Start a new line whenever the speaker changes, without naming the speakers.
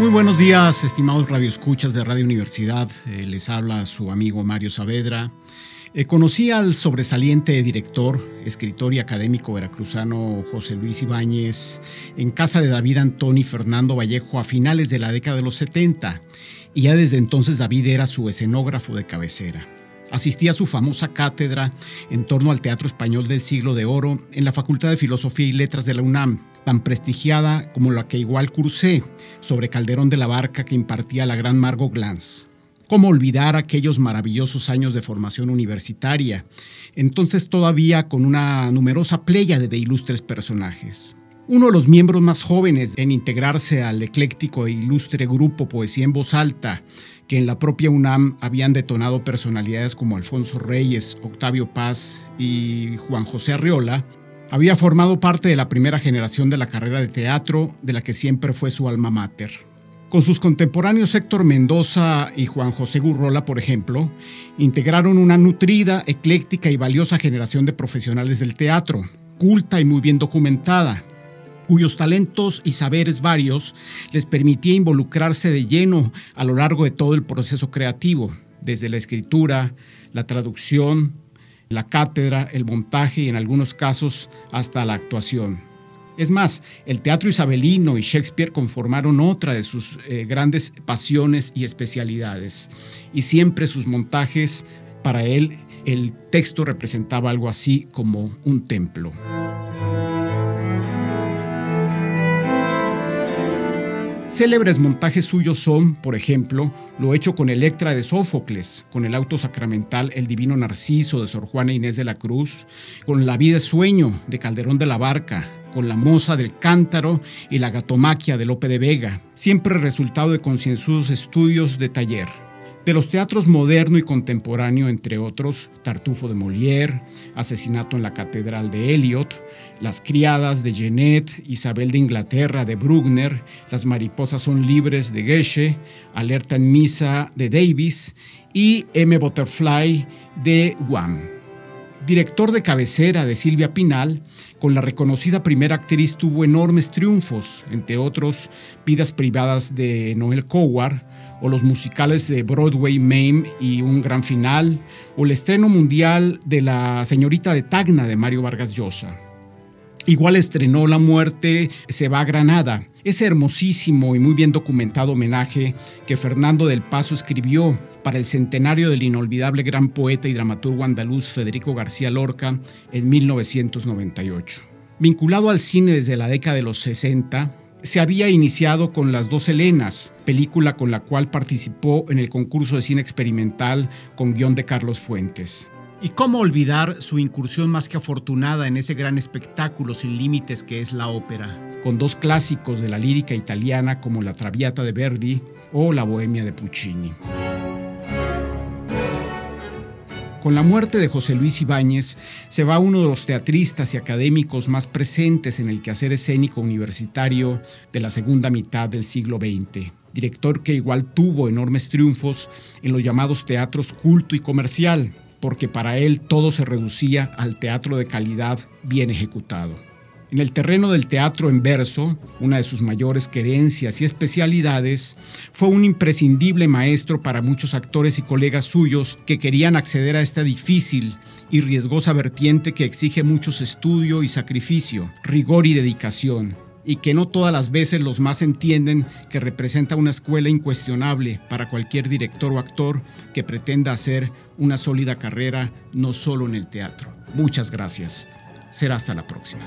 Muy buenos días, estimados radioescuchas de Radio Universidad. Eh, les habla su amigo Mario Saavedra. Eh, conocí al sobresaliente director, escritor y académico veracruzano José Luis Ibáñez en casa de David Antoni Fernando Vallejo a finales de la década de los 70 y ya desde entonces David era su escenógrafo de cabecera. Asistía a su famosa cátedra en torno al teatro español del siglo de oro en la Facultad de Filosofía y Letras de la UNAM tan prestigiada como la que igual cursé sobre Calderón de la Barca que impartía la gran Margot Glantz. ¿Cómo olvidar aquellos maravillosos años de formación universitaria? Entonces todavía con una numerosa playa de ilustres personajes. Uno de los miembros más jóvenes en integrarse al ecléctico e ilustre grupo Poesía en Voz Alta, que en la propia UNAM habían detonado personalidades como Alfonso Reyes, Octavio Paz y Juan José Arriola, había formado parte de la primera generación de la carrera de teatro, de la que siempre fue su alma mater. Con sus contemporáneos Héctor Mendoza y Juan José Gurrola, por ejemplo, integraron una nutrida, ecléctica y valiosa generación de profesionales del teatro, culta y muy bien documentada, cuyos talentos y saberes varios les permitía involucrarse de lleno a lo largo de todo el proceso creativo, desde la escritura, la traducción, la cátedra, el montaje y en algunos casos hasta la actuación. Es más, el teatro isabelino y Shakespeare conformaron otra de sus eh, grandes pasiones y especialidades. Y siempre sus montajes, para él, el texto representaba algo así como un templo. Célebres montajes suyos son, por ejemplo, lo hecho con Electra de Sófocles, con el auto sacramental El Divino Narciso de Sor Juana Inés de la Cruz, con La vida sueño de Calderón de la Barca, con La moza del cántaro y La gatomaquia de Lope de Vega, siempre resultado de concienzudos estudios de taller de los teatros moderno y contemporáneo, entre otros, Tartufo de Molière, Asesinato en la Catedral de Eliot, Las Criadas de Genet, Isabel de Inglaterra de Bruckner, Las Mariposas son Libres de Gesche, Alerta en Misa de Davis y M. Butterfly de Guam. Director de cabecera de Silvia Pinal, con la reconocida primera actriz tuvo enormes triunfos, entre otros Vidas Privadas de Noel Coward, o los musicales de Broadway, Mame y Un Gran Final, o el estreno mundial de La Señorita de Tacna de Mario Vargas Llosa. Igual estrenó La Muerte se va a Granada, ese hermosísimo y muy bien documentado homenaje que Fernando del Paso escribió para el centenario del inolvidable gran poeta y dramaturgo andaluz Federico García Lorca en 1998. Vinculado al cine desde la década de los 60, se había iniciado con Las dos Helenas, película con la cual participó en el concurso de cine experimental con guion de Carlos Fuentes. ¿Y cómo olvidar su incursión más que afortunada en ese gran espectáculo sin límites que es la ópera, con dos clásicos de la lírica italiana como La Traviata de Verdi o La Bohemia de Puccini? Con la muerte de José Luis Ibáñez se va uno de los teatristas y académicos más presentes en el quehacer escénico universitario de la segunda mitad del siglo XX, director que igual tuvo enormes triunfos en los llamados teatros culto y comercial, porque para él todo se reducía al teatro de calidad bien ejecutado. En el terreno del teatro en verso, una de sus mayores querencias y especialidades, fue un imprescindible maestro para muchos actores y colegas suyos que querían acceder a esta difícil y riesgosa vertiente que exige muchos estudio y sacrificio, rigor y dedicación, y que no todas las veces los más entienden que representa una escuela incuestionable para cualquier director o actor que pretenda hacer una sólida carrera no solo en el teatro. Muchas gracias. Será hasta la próxima.